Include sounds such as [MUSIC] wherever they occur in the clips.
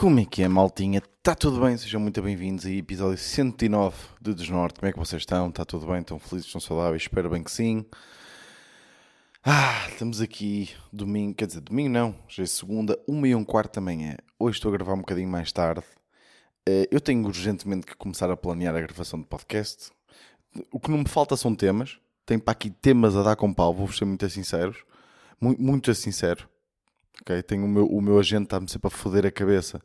Como é que é, maltinha? Está tudo bem? Sejam muito bem-vindos a episódio 109 de Desnorte. Como é que vocês estão? Está tudo bem? Estão felizes? Estão saudáveis? Espero bem que sim. Ah, estamos aqui domingo, quer dizer, domingo não, já é segunda, uma e um quarto da manhã. Hoje estou a gravar um bocadinho mais tarde. Eh, Eu tenho urgentemente que começar a planear a gravação de podcast. O que não me falta são temas. Tenho para aqui temas a dar com pau, vou ser muito sinceros. Muito, muito sincero. Ok? Tenho o meu, o meu agente está-me sempre a foder a cabeça.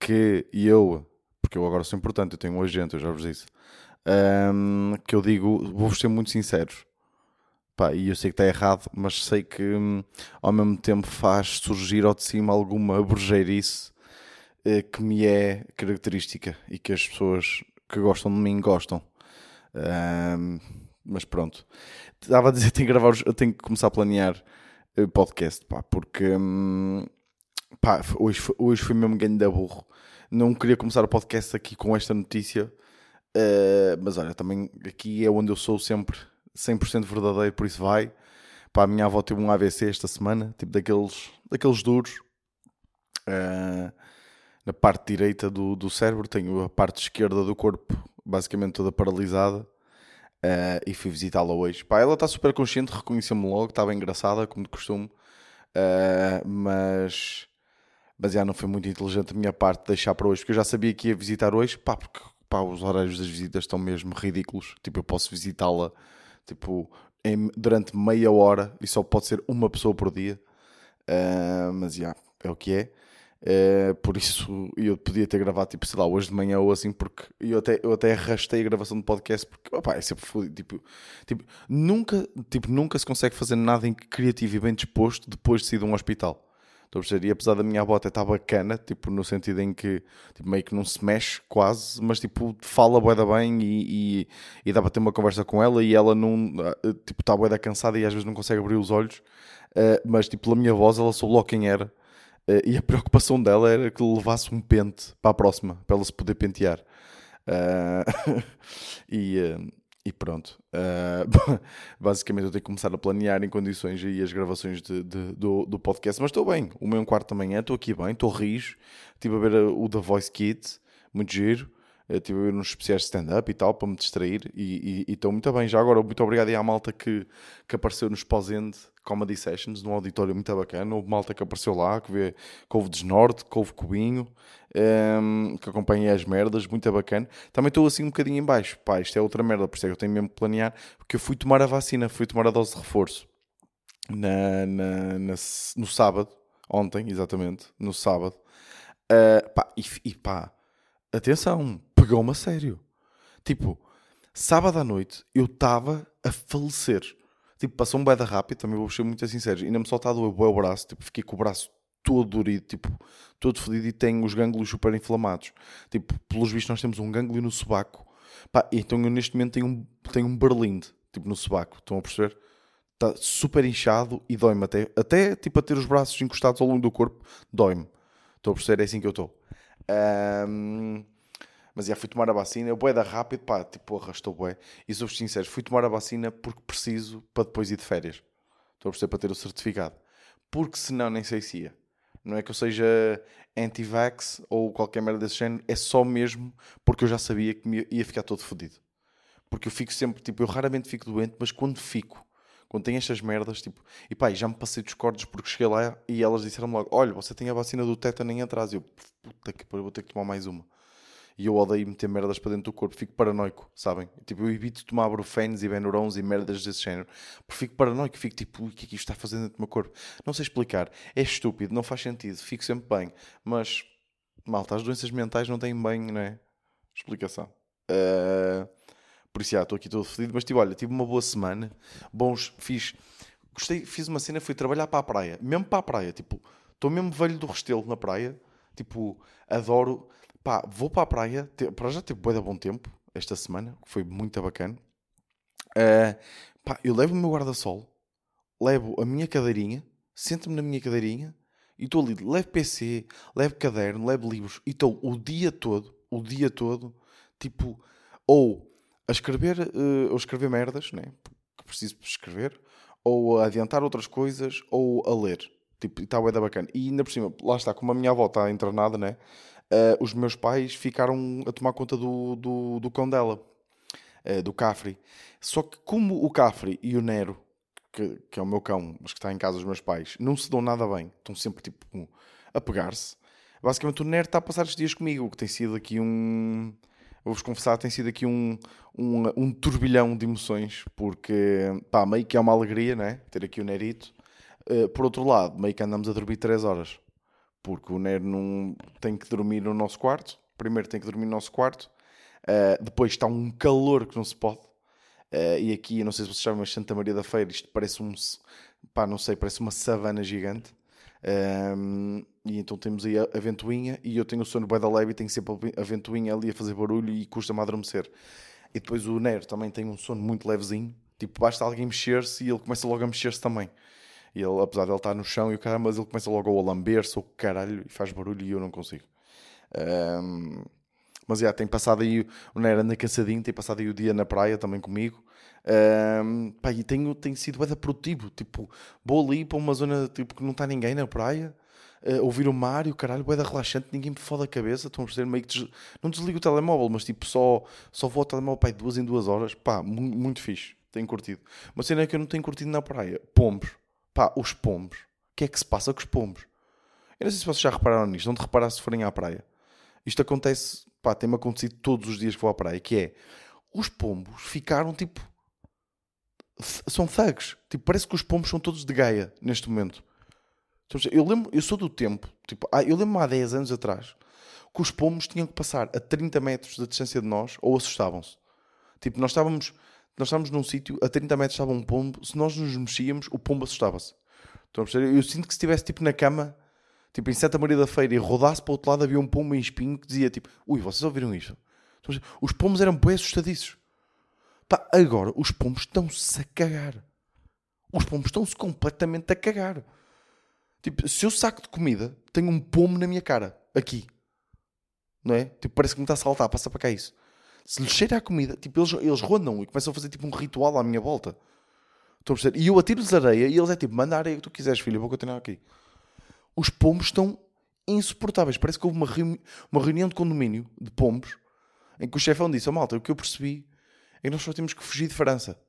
Que eu, porque eu agora sou importante, eu tenho um agente, eu já vos disse. ahm, que eu digo, vou-vos ser muito sinceros. Pá, e eu sei que está errado, mas sei que hum, ao mesmo tempo faz surgir ao de cima alguma burgeirice eh, que me é característica e que as pessoas que gostam de mim gostam. Ahm, mas pronto. Estava a dizer, [LAUGHS] tenho que gravar, tenho que começar a planear podcast, pá, porque hum, pá, hoje, hoje foi mesmo ganho da burro. Não queria começar o podcast aqui com esta notícia, eh, mas olha, também aqui é onde eu sou sempre 100% verdadeiro, por isso vai. Pá, a minha avó teve um AVC esta semana, tipo daqueles, daqueles duros. Eh, na parte direita do, do cérebro, tenho a parte esquerda do corpo basicamente toda paralisada. Eh, e fui visitá-la hoje. Pá, ela está super consciente, reconheceu-me logo, estava engraçada, como de costume. Eh, mas, mas já não foi muito inteligente a minha parte deixar para hoje, porque eu já sabia que ia visitar hoje, pá, porque pá, os horários das visitas estão mesmo ridículos. Tipo, eu posso visitá-la tipo, em- durante meia hora e só pode ser uma pessoa por dia. Uh, mas já, é o que é. Uh, por isso eu podia ter gravado, tipo, sei lá, hoje de manhã ou assim, porque eu até, eu até arrastei a gravação do podcast, porque opá, é sempre fodido. Tipo, tipo, nunca, tipo, nunca se consegue fazer nada em criativo e bem disposto depois de sair de um hospital. Estou a perceber? E apesar da minha até estar bacana, tipo, no sentido em que tipo, meio que não se mexe quase, mas tipo, fala bué da bem e, e, e dá para ter uma conversa com ela e ela não, ah, tipo, está bué da cansada e às vezes não consegue abrir os olhos, ah, mas tipo, pela minha voz ela soube logo quem era e a preocupação dela era que levasse um pente para a próxima, para ela se poder pentear. Ah, [LAUGHS] e, ah, e pronto. Ah, [LAUGHS] basicamente eu tenho que começar a planear em condições aí as gravações de- de- do, do podcast. Mas estou bem. O meu quarto da manhã, estou aqui bem, estou rijo. Estive a ver o The Voice Kids, muito giro. Estive a ver uns especiais de stand-up e tal, para me distrair. E e- e estou muito bem. Já agora, muito obrigado aí à malta que, que apareceu nos Pós-End Comedy Sessions, num auditório muito bacana. Houve malta que apareceu lá, que, vê, que houve Desnorte, que houve Cubinho, ehm, que acompanhei as merdas, muito bacana. Também estou assim um bocadinho em baixo. Pá, isto é outra merda, por isso é que eu tenho mesmo que planear. Porque eu fui tomar a vacina, fui tomar a dose de reforço na, na- na no sábado, ontem, exatamente, no sábado. Ah, pá, e, e pá, atenção, pegou-me a sério. Tipo, sábado à noite eu estava a falecer. Tipo, passou um beda rápido, também vou ser muito sincero. Ainda me a doer bué o braço, tipo, fiquei com o braço todo dorido, tipo, todo fodido e tenho os gânglios super inflamados. Tipo, pelos vistos nós temos um gânglio no sobaco. Pá, então eu neste momento tenho um, tenho um berlinde, tipo, no sobaco, estão a perceber? Está super inchado e dói-me até, até tipo a ter os braços encostados ao longo do corpo, dói-me. Estou a perceber, é assim que eu estou. Ahm, mas já fui tomar a vacina, eu boeda rápido, pá, tipo, arrastou bué. E sou-vos sincero, fui tomar a vacina porque preciso para depois ir de férias. Estou a perceber para ter o certificado. Porque senão nem sei se ia. Não é que eu seja anti-vax ou qualquer merda desse género, é só mesmo porque eu já sabia que ia ficar todo fodido. Porque eu fico sempre, tipo, eu raramente fico doente, mas quando fico, quando tenho estas merdas, tipo, e pá, já me passei dos cordes porque cheguei lá e elas disseram-me logo: Olha, você tem a vacina do tétano em atrás. E eu, puta que pariu, vou ter que tomar mais uma. E eu odeio meter merdas para dentro do corpo, fico paranoico, sabem? Tipo, eu evito tomar brufenes e benurons e merdas desse género, porque fico paranoico, fico tipo, "Ui, o que é que isto está fazendo dentro do meu corpo? Não sei explicar, é estúpido, não faz sentido, fico sempre bem, mas, malta, as doenças mentais não têm bem, não é? Explicação. Ah, por isso, já, estou aqui todo fodido, mas tipo, olha, tive uma boa semana, bons, fiz, gostei, fiz uma cena, fui trabalhar para a praia, mesmo para a praia, tipo, estou mesmo velho do Restelo na praia, tipo, adoro, pá, vou para a praia, para já teve bué bom tempo esta semana, que foi muito bacana, Ah, pá, eu levo o meu guarda-sol, levo a minha cadeirinha, sento-me na minha cadeirinha e estou ali, levo PC, levo caderno, levo livros e estou o dia todo, o dia todo, tipo, ou a escrever, eh, ou escrever merdas, né? que preciso escrever, ou a adiantar outras coisas, ou a ler. Tipo, está bué da bacana. E ainda por cima, lá está, como a minha avó está internada, né? Uh, os meus pais ficaram a tomar conta do, do, do cão dela, uh, do Cafre. Só que como o Cafre e o Nero, que, que é o meu cão, mas que está em casa dos meus pais, não se dão nada bem, estão sempre tipo a pegar-se. Basicamente o Nero está a passar os dias comigo, que tem sido aqui um... Vou-vos confessar, tem sido aqui um, um, um turbilhão de emoções, porque, pá, meio que é uma alegria, né? Ter aqui o Nerito. Uh, por outro lado, meio que andamos a dormir 3 horas porque o Nero não tem que dormir no nosso quarto. Primeiro tem que dormir no nosso quarto, uh, depois está um calor que não se pode. Uh, e aqui, eu não sei se vocês sabem, mas Santa Maria da Feira, isto parece um, pá, não sei, parece uma savana gigante. Um, e então temos aí a, ventoinha e eu tenho o sono bem da leve e tenho sempre a ventoinha ali a fazer barulho e custa-me adormecer. E depois o Nero também tem um sono muito levezinho, tipo, basta alguém mexer-se e ele começa logo a mexer-se também. E ele, apesar de ele estar no chão e o caralho, mas ele começa logo a lamber-se, o caralho, e faz barulho e eu não consigo. Um, mas já, tem passado aí, o Nera anda cansadinho, tem passado aí o dia na praia também comigo. Um, pá, e tenho, tenho sido bem produtivo, tipo, vou ali para uma zona tipo, que não está ninguém na praia, uh, ouvir o mar e o caralho, bué relaxante, ninguém me foda a cabeça, estão a perceber, meio que des... não desligo o telemóvel, mas tipo, só, só vou ao telemóvel, pá, duas em duas horas, pá, muito, muito fixe, tenho curtido. Uma cena é que eu não tenho curtido na praia, pombos. Pá, os pombos. O que é que se passa com os pombos? Eu não sei se vocês já repararam nisto, não de reparar se forem à praia. Isto acontece, pá, tem-me acontecido todos os dias que vou à praia, que é, os pombos ficaram tipo, são thugs. Tipo, parece que os pombos são todos de Gaia, neste momento. Eu lembro, eu sou do tempo, tipo, eu lembro-me há 10 anos atrás, que os pombos tinham que passar a 30 metros da distância de nós ou assustavam-se. Tipo, nós estávamos nós estávamos num sítio, a 30 metros estava um pombo, se nós nos mexíamos, o pombo assustava-se. Eu sinto que se estivesse tipo na cama, tipo em Santa Maria da Feira, e rodasse para o outro lado, havia um pombo em espinho que dizia tipo: Ui, vocês ouviram isto? Os pombos eram bem assustadiços. Pá, agora os pombos estão-se a cagar. Os pombos estão-se completamente a cagar. Tipo, se eu saco de comida, tenho um pombo na minha cara, aqui. Não é? Tipo, parece que me está a saltar, passa para cá isso se lhes cheira a comida, tipo, eles, eles rondam e começam a fazer tipo um ritual à minha volta. Estão a perceber? E eu atiro-lhes areia e eles é tipo, manda a areia que tu quiseres, filho, eu vou continuar aqui. Os pombos estão insuportáveis. Parece que houve uma, reuni uma reunião de condomínio de pombos em que o chefão disse: oh, malta, o que eu percebi é que nós só temos que fugir de França.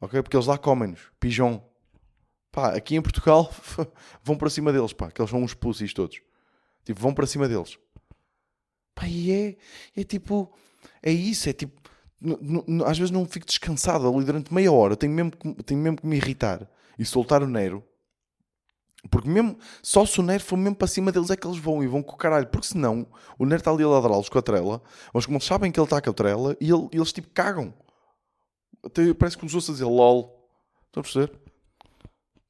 Ok? Porque eles lá comem-nos. Pigeon. Pá, aqui em Portugal [LAUGHS] vão para cima deles, pá, que eles são uns pussies todos. Tipo, vão para cima deles. Pá, e é, é tipo é isso, é tipo. Às vezes não fico descansado ali durante meia hora. Tenho mesmo, que, tenho mesmo que me irritar e soltar o Nero. Porque mesmo, só se o Nero for mesmo para cima deles é que eles vão e vão com o caralho. Porque senão, o Nero está ali a ladrá-los com a trela, mas como eles sabem que ele está com a trela, e ele, eles tipo cagam. Até parece que começou a dizer LOL. Estão a perceber?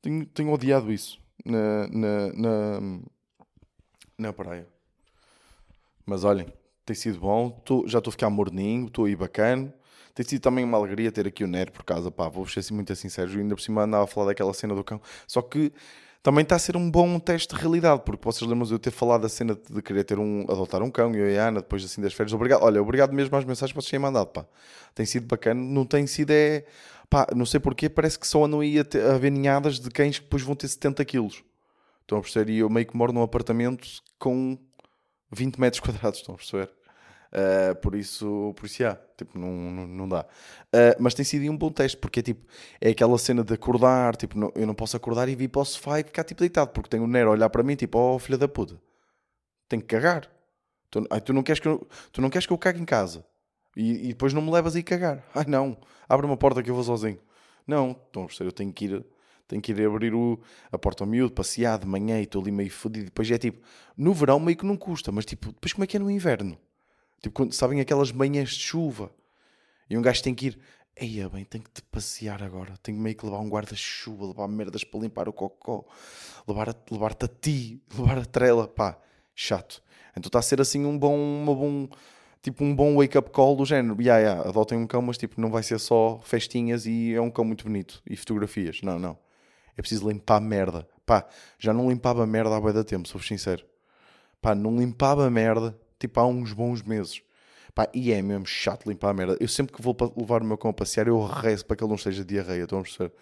Tenho, tenho odiado isso na, na, na, na praia. Mas olhem, tem sido bom. Tô, já estou a ficar morninho, estou aí bacana. Tem sido também uma alegria ter aqui o Nero por casa, pá, vou ser assim muito sério. Ainda por cima andava a falar daquela cena do cão. Só que também está a ser um bom teste de realidade, porque vocês lembram de eu ter falado da cena de querer ter um, adotar um cão, eu e a Ana, depois assim das férias. Obrigado, olha, obrigado mesmo às mensagens que vocês têm mandado, pá. Tem sido bacana, não tem sido é. Pá, não sei porquê, parece que só andam aí ter, a ver ninhadas de cães que depois vão ter 70 quilos. Estão a perceber? E eu meio que moro num apartamento com 20 metros quadrados, estão a perceber? Uh, por isso, por isso, yeah, tipo, não, não, não dá. Uh, mas tem sido um bom teste, porque é tipo, é aquela cena de acordar, tipo, não, eu não posso acordar e vir para o sofá e ficar tipo deitado, porque tenho o Nero a olhar para mim, tipo, oh filha da puta, tenho que cagar. Tu, ai, tu, não queres que eu, tu não queres que eu cague em casa e, e depois não me levas a ir cagar. [LAUGHS] Ai não, abre uma porta que eu vou sozinho. Não, estão a eu tenho que ir tenho que ir abrir o, a porta ao miúdo, passear de manhã e estou ali meio fodido. Depois é tipo, no verão meio que não custa, mas tipo, depois como é que é no inverno? Tipo, quando, sabem aquelas manhãs de chuva e um gajo tem que ir. Eia bem, tenho que te passear agora. Tenho meio que levar um guarda-chuva, levar merdas para limpar o cocó, levar-te levar a ti, [LAUGHS] levar a trela. Pá, chato. Então está a ser assim um bom, uma bom, tipo um bom wake-up call do género. Yeah, yeah, adotem um cão, mas tipo, não vai ser só festinhas e é um cão muito bonito e fotografias. Não, não. É preciso limpar merda. Pá, já não limpava merda há bem da tempo, sou sincero. Pá, não limpava merda tipo há uns bons meses. Pá, e é mesmo chato limpar a merda. Eu sempre que vou levar o meu cão a passear, eu rezo para que ele não esteja diarreia, estão a perceber?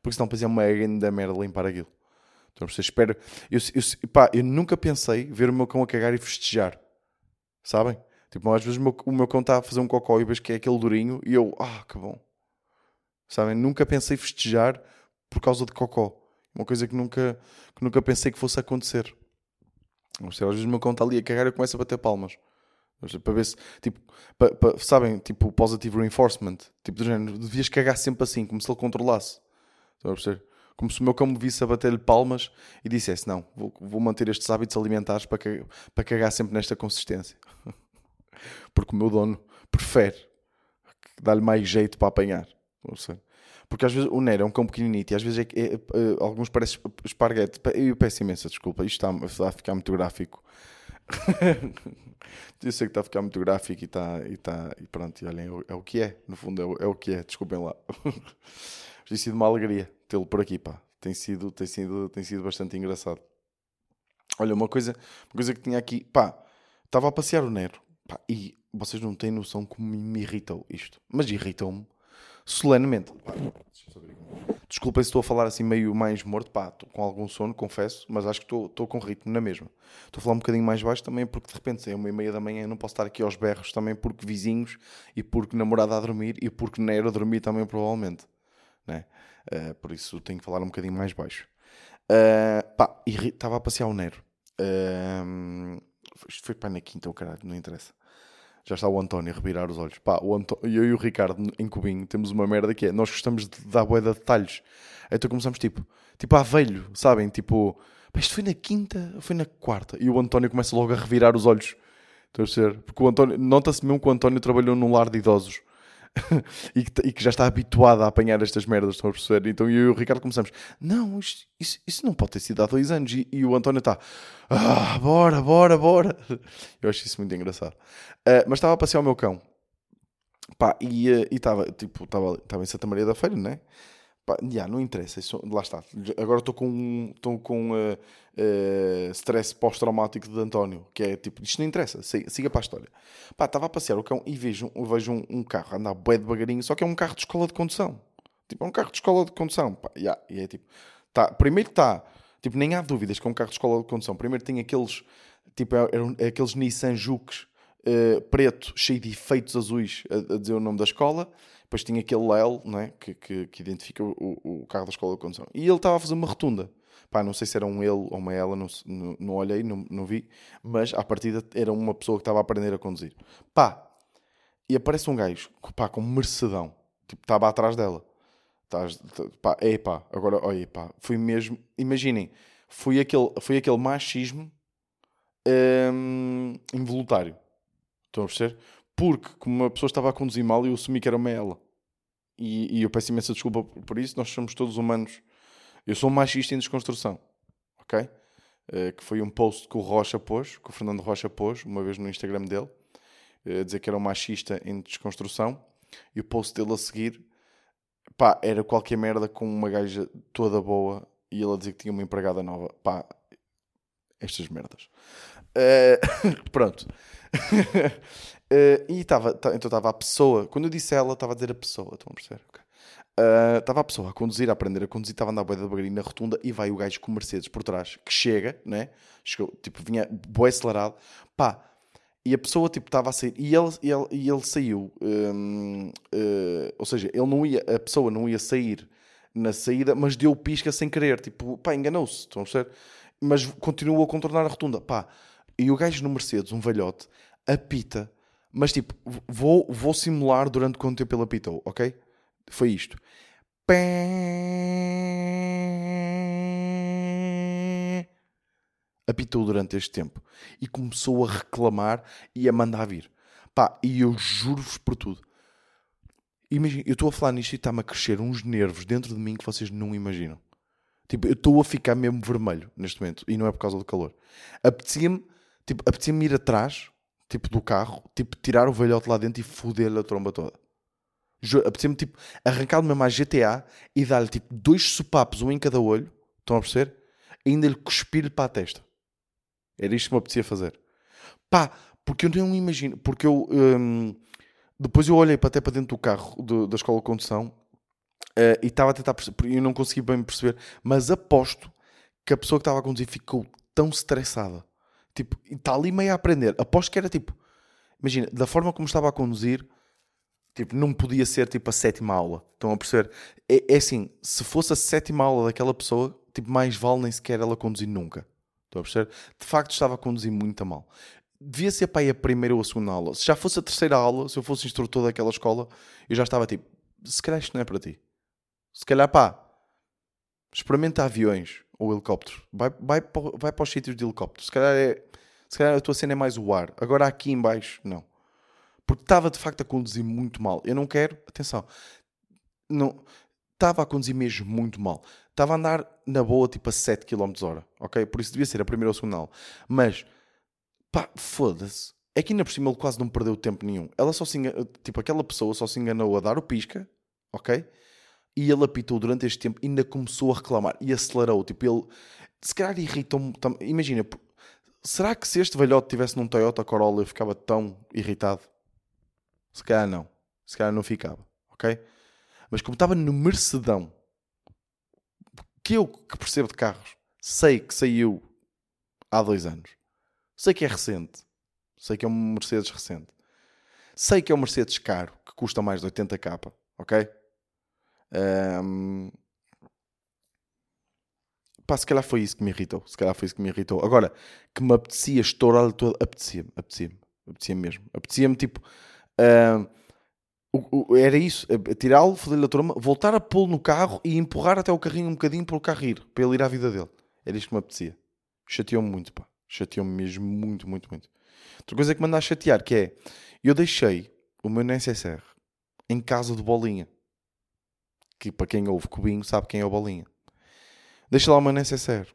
Porque senão depois é uma grande merda limpar aquilo. Então, você espera. Eu, eu, pá, eu nunca pensei ver o meu cão a cagar e festejar. Sabem? Tipo, às vezes o meu, o meu cão está a fazer um cocó e vejo que é aquele durinho e eu, ah, que bom. Sabem? Nunca pensei festejar por causa de cocó. Uma coisa que nunca, que nunca pensei que fosse acontecer. Às vezes o meu cão está ali a cagar e eu começo a bater palmas. Para ver se, tipo, para, para, sabem, tipo, positive reinforcement. Tipo, do género, devias cagar sempre assim, como se ele controlasse. Estão a perceber? Como se o meu cão me visse a bater-lhe palmas e dissesse: Não, vou, vou manter estes hábitos alimentares para, cagar, para cagar sempre nesta consistência. [LAUGHS] Porque o meu dono prefere dar-lhe mais jeito para apanhar. Porque às vezes o Nero é um cão pequeninito e às vezes é, é, é, alguns parecem esparguete. Eu peço imensa desculpa, isto está, a ficar muito gráfico. [LAUGHS] eu sei que está a ficar muito gráfico e está. E, está, e pronto, e olhem, é, é o que é, no fundo é o, é o que é, desculpem lá. [LAUGHS] tem sido uma alegria tê-lo por aqui, pá. Tem sido, tem, sido, tem sido bastante engraçado. Olha, uma coisa, uma coisa que tinha aqui, pá, estava a passear o Nero, pá, e vocês não têm noção como me irritou isto, mas irritou-me solenemente. Desculpem se estou a falar assim meio mais morto, pá, estou com algum sono, confesso, mas acho que estou, estou com ritmo na mesma. Estou a falar um bocadinho mais baixo também porque de repente é uma e meia da manhã não posso estar aqui aos berros também porque vizinhos e porque namorada a dormir e porque Nero a dormir também provavelmente. Né? Uh, por isso tenho que falar um bocadinho mais baixo. Uh, pá, estava a passear o Nero. Uh, isto foi para na quinta, o caralho, não interessa já está o António a revirar os olhos. Pá, o Antó... eu e o Ricardo em Cubinho temos uma merda que é, nós gostamos de dar boeda de detalhes. Então começamos tipo, tipo a velho, sabem? Tipo, pá, isto foi na quinta foi na quarta? E o António começa logo a revirar os olhos. Estou a ser, porque o António, nota-se mesmo que o António trabalhou num lar de idosos. [LAUGHS] e, que, e, que, já está habituado a apanhar estas merdas, estão a perceber? Então eu e o Ricardo começamos, não, isto, isso, isso não pode ter sido há dois anos. E, e, o António está, ah, bora, bora, bora. [LAUGHS] Eu acho isso muito engraçado. Uh, mas estava a passear o meu cão, pá, e uh, estava, tipo, estava em Santa Maria da Feira, não é? Pá, não interessa, isso, lá está. Agora estou com, estou com uh, uh, stress pós-traumático de António, que é tipo, isto não interessa, siga, siga para a história. Estava a passear o cão e vejo, vejo um, um carro andar bué devagarinho, só que é um carro de escola de condução. Tipo, é um carro de escola de condução. Pá, e é tipo, tá, primeiro está, tipo, nem há dúvidas que é um carro de escola de condução. Primeiro tem aqueles, tipo, é, é, é aqueles Nissan Jukes uh, preto, cheio de efeitos azuis a, a dizer o nome da escola depois tinha aquele L, não é? que, que, que identifica o, o, carro da escola de condução. E ele estava a fazer uma rotunda. Pá, não sei se era um ele ou uma ela, não, não, não olhei, não, não vi, mas à partida era uma pessoa que estava a aprender a conduzir. Pá, e aparece um gajo pá, com mercedão, tipo, estava atrás dela. Tás, pá, é agora, olha, pá, foi mesmo, imaginem, foi aquele, foi aquele machismo hum, involuntário. Estão a perceber? Porque como uma pessoa estava a conduzir mal eu assumi que era uma ela. E, e eu peço imensa desculpa por isso, nós somos todos humanos. Eu sou um machista em desconstrução, ok? Uh, que foi um post que o Rocha pôs, que o Fernando Rocha pôs, uma vez no Instagram dele, uh, dizer que era um machista em desconstrução. E o post dele a seguir, pá, era qualquer merda com uma gaja toda boa e ele a dizer que tinha uma empregada nova. Pá, estas merdas. Uh, [LAUGHS] pronto. [LAUGHS] Uh, e estava, então estava a pessoa, quando eu disse ela, estava a dizer a pessoa, estão a perceber? Okay. Uh, estava a pessoa a conduzir, a aprender a conduzir, estava a andar a boia devagarinho na rotunda e vai o gajo com o Mercedes por trás, que chega, né? Chegou, tipo, vinha boi acelerado, pá, e a pessoa, tipo, estava a sair, e ele, e ele, e ele saiu, uh, eh, ou seja, ele não ia, a pessoa não ia sair na saída, mas deu pisca sem querer, tipo, pá, enganou-se, estão a perceber? Mas continuou a contornar a rotunda, pá, e o gajo no Mercedes, um velhote, apita mas tipo, vou, vou simular durante quanto tempo ele apitou, ok? Foi isto. Apitou durante este tempo e começou a reclamar e a mandar vir. Pá, e eu juro-vos por tudo. Imagina, eu estou a falar nisto e está-me a crescer uns nervos dentro de mim que vocês não imaginam. Tipo, eu estou a ficar mesmo vermelho neste momento e não é por causa do calor. Apetecia-me, tipo, apetecia-me ir atrás tipo, do carro, tipo, tirar o velhote lá dentro e foder-lhe a tromba toda. Apetecia-me, tipo, arrancar-lhe mesmo à GTA e dar-lhe, tipo, dois sopapos, um em cada olho, estão a perceber? E ainda lhe cuspir-lhe para a testa. Era isto que me apetecia fazer. Pá, porque eu não imagino, porque eu... Hum, depois eu olhei até para dentro do carro do, da escola de condução uh, e estava a tentar perceber, eu não consegui bem perceber, mas aposto que a pessoa que estava a conduzir ficou tão estressada. Tipo, está ali meio a aprender. Aposto que era tipo, imagina, da forma como estava a conduzir, tipo, não podia ser tipo a sétima aula. Estão a perceber? É, é assim, se fosse a sétima aula daquela pessoa, tipo, mais vale nem sequer ela conduzir nunca. Estão a perceber? De facto, estava a conduzir muito mal. Devia ser para aí a primeira ou a segunda aula. Se já fosse a terceira aula, se eu fosse instrutor daquela escola, eu já estava tipo, se calhar isto não é para ti. Se calhar, pá, experimenta aviões ou helicópteros. Vai, vai, vai para os sítios de helicóptero. Se calhar, é, se calhar a tua cena é mais o ar. Agora aqui em baixo, não. Porque estava de facto a conduzir muito mal. Eu não quero, atenção, não, estava a conduzir mesmo muito mal. Estava a andar na boa tipo a 7 km hora, ok? Por isso devia ser a primeira ou a segunda aula. Mas, pá, foda-se. É que ainda por cima ele quase não perdeu tempo nenhum. Ela só se enganou, tipo, aquela pessoa só se enganou a dar o pisca, ok? E ele apitou durante este tempo ainda começou a reclamar e acelerou. Tipo, ele se calhar irritou-me. Imagina, será que se este velhote tivesse num Toyota Corolla eu ficava tão irritado? Se calhar não. Se calhar não ficava, ok? Mas como estava no Mercedão, que eu que percebo de carros, sei que saiu há dois anos. Sei que é recente. Sei que é um Mercedes recente. Sei que é um Mercedes caro, que custa mais de 80k, ok? Ahm, Pá, se calhar foi isso que me irritou. Se calhar foi isso que me irritou. Agora, que me apetecia estourar todo. Apetecia-me, apetecia-me. Apetecia-me mesmo. Apetecia-me tipo. o- era isso, eh, tirá-lo, foder-lhe a turma, voltar a pô-lo no carro e empurrar até o carrinho um bocadinho para o carro ir, para ele ir à vida dele. Era isto que me apetecia. Chateou-me muito, pá. Chateou-me mesmo muito, muito, muito. Outra coisa que me anda a chatear, que é, eu deixei o meu NSSR em casa do Bolinha. Que para quem ouve Cubinho sabe quem é o Bolinha. Deixa lá meu NSSR.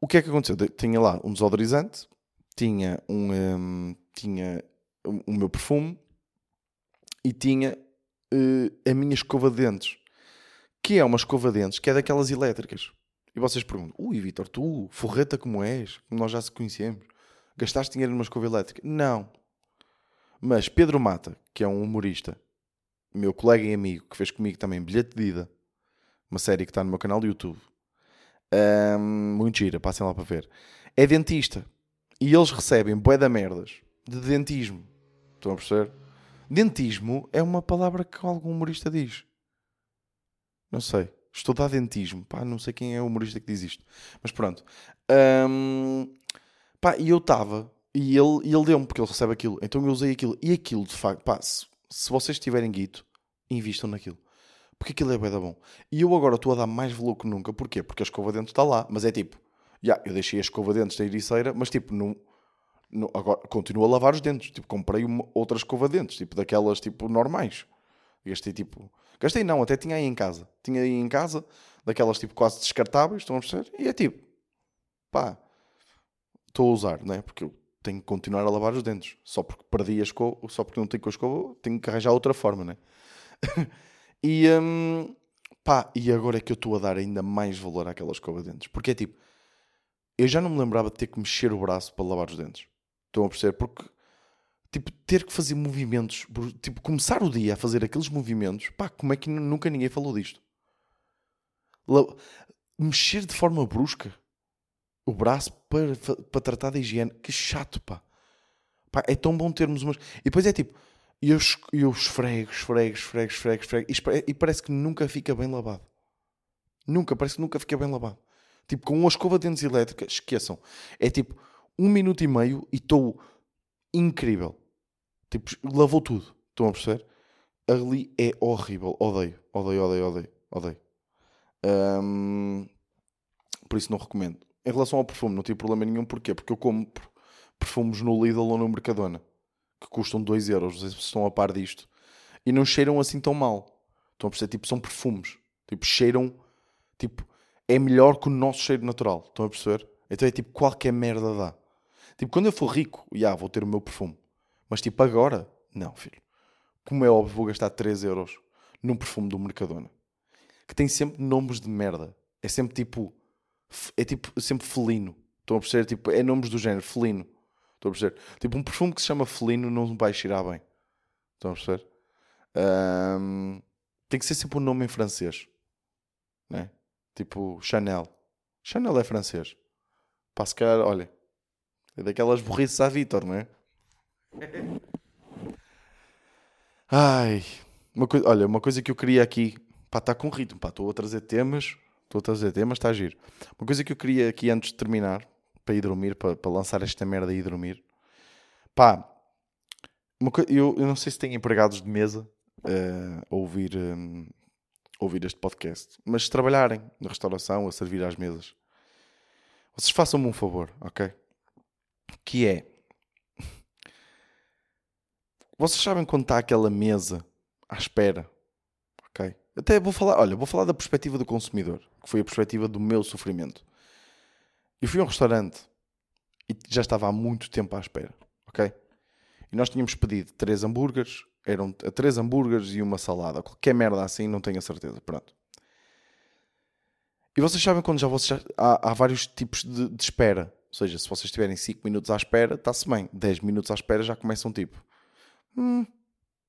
O que é que aconteceu? Tinha lá um desodorizante, tinha um, hum, tinha o o meu perfume e tinha eh, a minha escova de dentes, que é uma escova de dentes que é daquelas elétricas. E vocês perguntam: Ui, Vitor, tu, forreta como és, como nós já se conhecemos, gastaste dinheiro numa escova elétrica? Não. Mas Pedro Mata, que é um humorista, meu colega e amigo, que fez comigo também Bilhete de Ida, uma série que está no meu canal do YouTube, Ahm, muito gira, passem lá para ver, é dentista. E eles recebem bué da merdas de dentismo. Estão a perceber? Dentismo é uma palavra que algum humorista diz. Não sei. Estudar dentismo. Pá, não sei quem é o humorista que diz isto. Mas pronto. Ahm, pá, e eu estava. E ele, e ele deu-me, porque ele recebe aquilo. Então eu usei aquilo. E aquilo, de facto, pá, se, se vocês tiverem guito, invistam naquilo. Porque aquilo é bué da bom. E eu agora estou a dar mais valor que nunca. Porquê? Porque a escova de dentes está lá. Mas é tipo, já, eu deixei a escova de dentes da ericeira, mas tipo, não, não- agora continuo a lavar os dentes. Tipo, comprei uma, outra escova de dentes, tipo, daquelas tipo normais. Gastei tipo. Gastei não, até tinha aí em casa. Tinha aí em casa, daquelas tipo quase descartáveis, estão a perceber? E é tipo, pá, estou a usar, não é? Porque eu tenho que continuar a lavar os dentes. Só porque perdi a escova, só porque não tenho com a escova, tenho que arranjar outra forma, não é? [LAUGHS] e, hum, pá, e agora é que eu estou a dar ainda mais valor àquela escova de dentes. Porque é tipo, eu já não me lembrava de ter que mexer o braço para lavar os dentes. Estão a perceber? Porque, tipo, ter que fazer movimentos, tipo, começar o dia a fazer aqueles movimentos, pá, como é que nu- nunca ninguém falou disto? La- Mexer de forma brusca o braço para, para tratar da higiene, que chato, pá. Pá, é tão bom termos umas. E depois é tipo, eu, es- eu esfrego, esfrego, esfrego, esfrego, esfrego, e, e parece que nunca fica bem lavado. Nunca, parece que nunca fica bem lavado. Tipo, com uma escova de dentes elétrica, esqueçam. É tipo, um minuto e meio e estou incrível. Tipo, lavou tudo. Estão a perceber? Ali é horrível. Odeio, odeio, odeio, odeio, odeio. Ahm, por isso não recomendo. Em relação ao perfume, não tive problema nenhum. Porquê? Porque eu como per- perfumes no Lidl ou no Mercadona que custam 2 euros. Não sei se estão a par disto. E não cheiram assim tão mal. Estão a perceber? Tipo, são perfumes. Tipo, cheiram. Tipo, é melhor que o nosso cheiro natural. Estão a perceber? Então é tipo, qualquer merda dá. Tipo, quando eu for rico, já vou ter o meu perfume. Mas tipo, agora, não, filho. Como é óbvio, vou gastar 3 euros num perfume do Mercadona. Que tem sempre nomes de merda. É sempre tipo. É tipo sempre felino. Estão a perceber? Tipo, é nomes do género, felino. Estão a perceber? Tipo, um perfume que se chama felino não vai cheirar bem. Estão a perceber? Ahm, tem que ser sempre um nome em francês. Né? Tipo, Chanel. Chanel é francês. Pá, se calhar, olha, é daquelas burrices à Vitor, não é? Ai, uma coisa, olha, uma coisa que eu queria aqui, pá, está com ritmo, pá, estou a trazer temas, estou a trazer temas, está a giro. Uma coisa que eu queria aqui antes de terminar, para ir dormir, para, para lançar esta merda e ir dormir, pá, eu, eu não sei se tem empregados de mesa uh, a ouvir, um, ouvir este podcast, mas se trabalharem na restauração, a servir às mesas, vocês façam-me um favor, ok? Que é. Vocês sabem quando está aquela mesa à espera, ok? Até vou falar, olha, vou falar da perspectiva do consumidor, que foi a perspectiva do meu sofrimento. Eu fui a um restaurante e já estava há muito tempo à espera, ok? E nós tínhamos pedido três hambúrgueres, eram três hambúrgueres e uma salada. Qualquer merda assim, não tenho a certeza. Pronto. E vocês sabem quando já vocês já, há, há, vários tipos de, de, espera. Ou seja, se vocês estiverem 5 minutos à espera, está-se bem. 10 minutos à espera já começam tipo. Hum,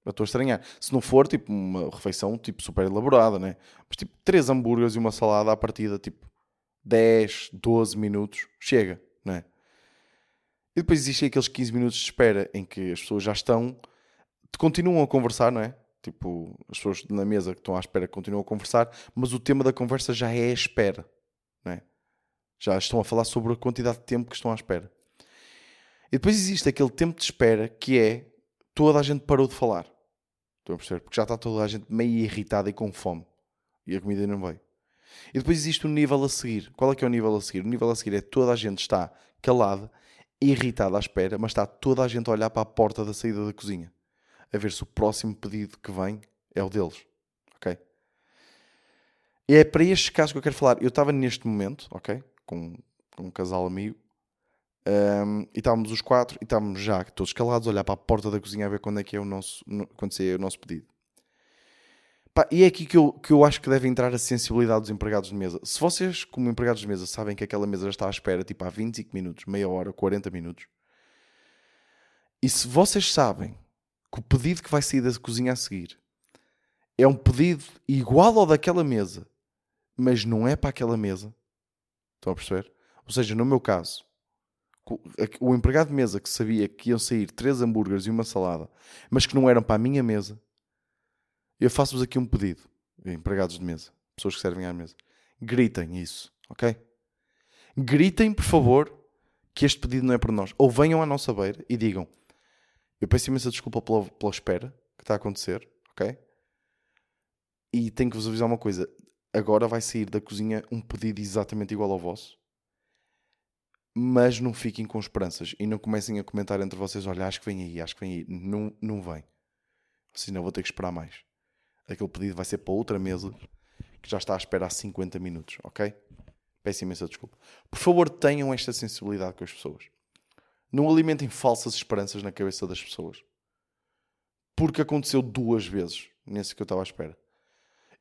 eu estou a estranhar. Se não for tipo uma refeição tipo super elaborada, né? Mas tipo 3 hambúrgueres e uma salada à partida, tipo 10, 12 minutos, chega, né? E depois existem aqueles 15 minutos de espera em que as pessoas já estão, continuam a conversar, não é? Tipo, as pessoas na mesa que estão à espera continuam a conversar, mas o tema da conversa já é a espera, não é? Já estão a falar sobre a quantidade de tempo que estão à espera. E depois existe aquele tempo de espera que é toda a gente parou de falar. Estão a perceber? Porque já está toda a gente meio irritada e com fome. E a comida não veio. E depois existe o um nível a seguir. Qual é que é o nível a seguir? O nível a seguir é toda a gente está calada irritado à espera, mas está toda a gente a olhar para a porta da saída da cozinha, a ver se o próximo pedido que vem é o deles. Ok? E é para estes casos que eu quero falar. Eu estava neste momento, ok? Com, com um casal amigo, um, e estávamos os quatro, e estávamos já todos calados, a olhar para a porta da cozinha a ver quando é que é o nosso, quando é o nosso pedido. Pá, e é aqui que eu, que eu acho que deve entrar a sensibilidade dos empregados de mesa. Se vocês, como empregados de mesa, sabem que aquela mesa já está à espera tipo há 25 minutos, meia hora, 40 minutos, e se vocês sabem que o pedido que vai sair da cozinha a seguir é um pedido igual ao daquela mesa, mas não é para aquela mesa, estão a perceber? Ou seja, no meu caso, o empregado de mesa que sabia que iam sair três hambúrgueres e uma salada, mas que não eram para a minha mesa, eu faço-vos aqui um pedido, empregados de mesa, pessoas que servem à mesa. Gritem isso, ok? Gritem, por favor, que este pedido não é para nós. Ou venham à nossa beira e digam: Eu peço imensa desculpa pela, pela espera que está a acontecer, ok? E tenho que vos avisar uma coisa: agora vai sair da cozinha um pedido exatamente igual ao vosso. Mas não fiquem com esperanças e não comecem a comentar entre vocês: Olha, acho que vem aí, acho que vem aí. Não, não vem. Senão vou ter que esperar mais aquele pedido vai ser para outra mesa que já está à espera há 50 minutos, ok? Peço imensa desculpa. Por favor, tenham esta sensibilidade com as pessoas. Não alimentem falsas esperanças na cabeça das pessoas. Porque aconteceu duas vezes nesse que eu estava à espera.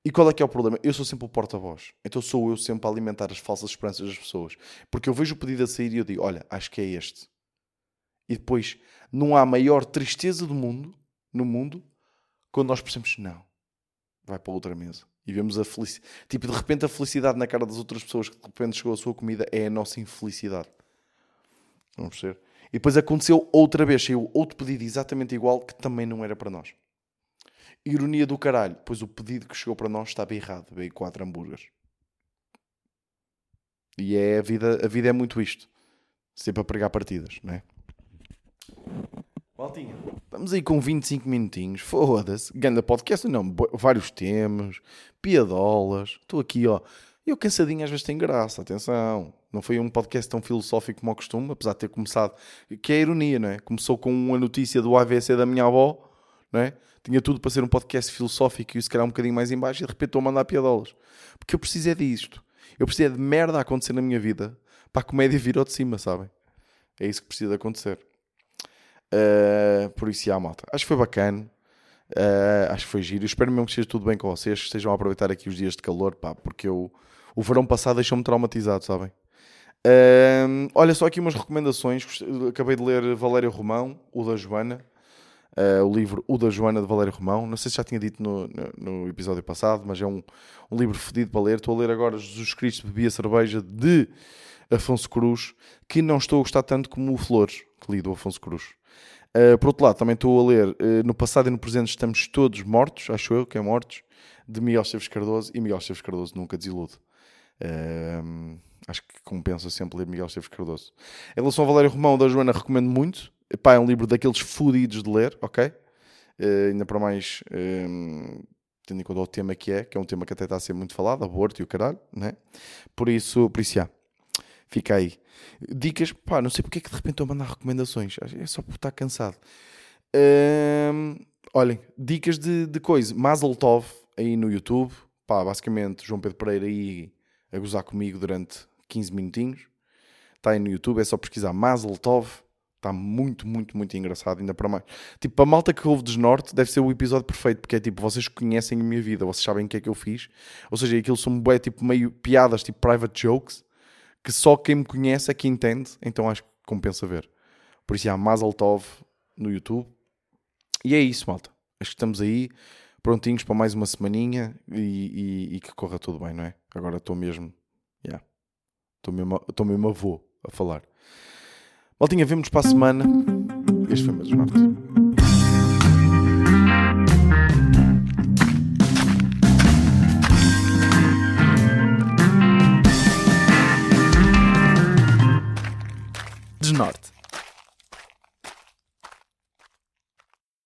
E qual é que é o problema? Eu sou sempre o porta-voz. Então sou eu sempre a alimentar as falsas esperanças das pessoas. Porque eu vejo o pedido a sair e eu digo, olha, acho que é este. E depois, não há maior tristeza do mundo, no mundo, quando nós percebemos, não, vai para outra mesa. E vemos a felicidade. Tipo, de repente a felicidade na cara das outras pessoas que de repente chegou a sua comida é a nossa infelicidade. Vamos ver. E depois aconteceu outra vez, saiu outro pedido exatamente igual que também não era para nós. Ironia do caralho, pois o pedido que chegou para nós estava errado. Veio quatro hambúrgueres. E é a vida, a vida é muito isto. Sempre a pregar partidas, não é? Maltinha, estamos aí com 25 minutinhos. Foda-se. Ganda podcast, não. Vários temas, piadolas. Estou aqui, ó. Eu cansadinho às vezes tem graça, atenção. Não foi um podcast tão filosófico como ao costume, apesar de ter começado. Que é a ironia, não é? Começou com uma notícia do AVC da minha avó, não é? Tinha tudo para ser um podcast filosófico e se calhar um bocadinho mais em baixo e de repente estou a mandar piadolas. Porque eu preciso é disto. Eu preciso é de merda acontecer na minha vida para a comédia vir ao de cima, sabem? É isso que precisa acontecer. Uh, por isso, já, malta. Acho que foi bacana. Uh, acho que foi giro. Espero mesmo que esteja tudo bem com vocês, que estejam a aproveitar aqui os dias de calor, pá, porque eu, o verão passado deixou-me traumatizado, sabem? Uh, olha, só aqui umas recomendações. Acabei de ler Valério Romão, o da Joana. Uh, o livro O da Joana de Valério Romão. Não sei se já tinha dito no, no, no episódio passado, mas é um, um, livro fedido para ler. Estou a ler agora Jesus Cristo Bebia Cerveja de Afonso Cruz, que não estou a gostar tanto como o Flores, que li do Afonso Cruz. Uh, por outro lado, também estou a ler uh, No Passado e no Presente Estamos Todos Mortos, acho eu que é Mortos, de Miguel Esteves Cardoso, e Miguel Esteves Cardoso nunca desilude. Uh, acho que compensa sempre ler Miguel Esteves Cardoso. Em relação ao Valério Romão, da Joana, recomendo muito. Epá, é um livro daqueles fodidos de ler, ok? Uh, ainda para mais, um, tendo em conta o tema que é, que é um tema que até está a ser muito falado, aborto e o caralho, né? Por isso, por isso, já. Fica aí. Dicas, pá, não sei porque é que de repente estou a mandar recomendações. É só por estar cansado. Olhem, dicas de, de coisa. Mazel Tov aí no YouTube. Pá, basicamente, João Pedro Pereira aí a gozar comigo durante 15 minutinhos. Está aí no YouTube, é só pesquisar Mazel Tov Está muito, muito, muito engraçado, ainda para mais. Tipo, para a malta que ouve Desnorte, deve ser o episódio perfeito, porque é tipo, vocês conhecem a minha vida, vocês sabem o que é que eu fiz. Ou seja, aquilo são bué, tipo, meio piadas, tipo private jokes, que só quem me conhece é que entende, então acho que compensa ver. Por isso há Mazel Tov no YouTube. E é isso, malta. Acho que estamos aí, prontinhos para mais uma semaninha e, e, e que corra tudo bem, não é? Agora estou mesmo, yeah. estou mesmo, estou mesmo avô a falar. Maltinha, vemos para a semana. Este foi mais Norte.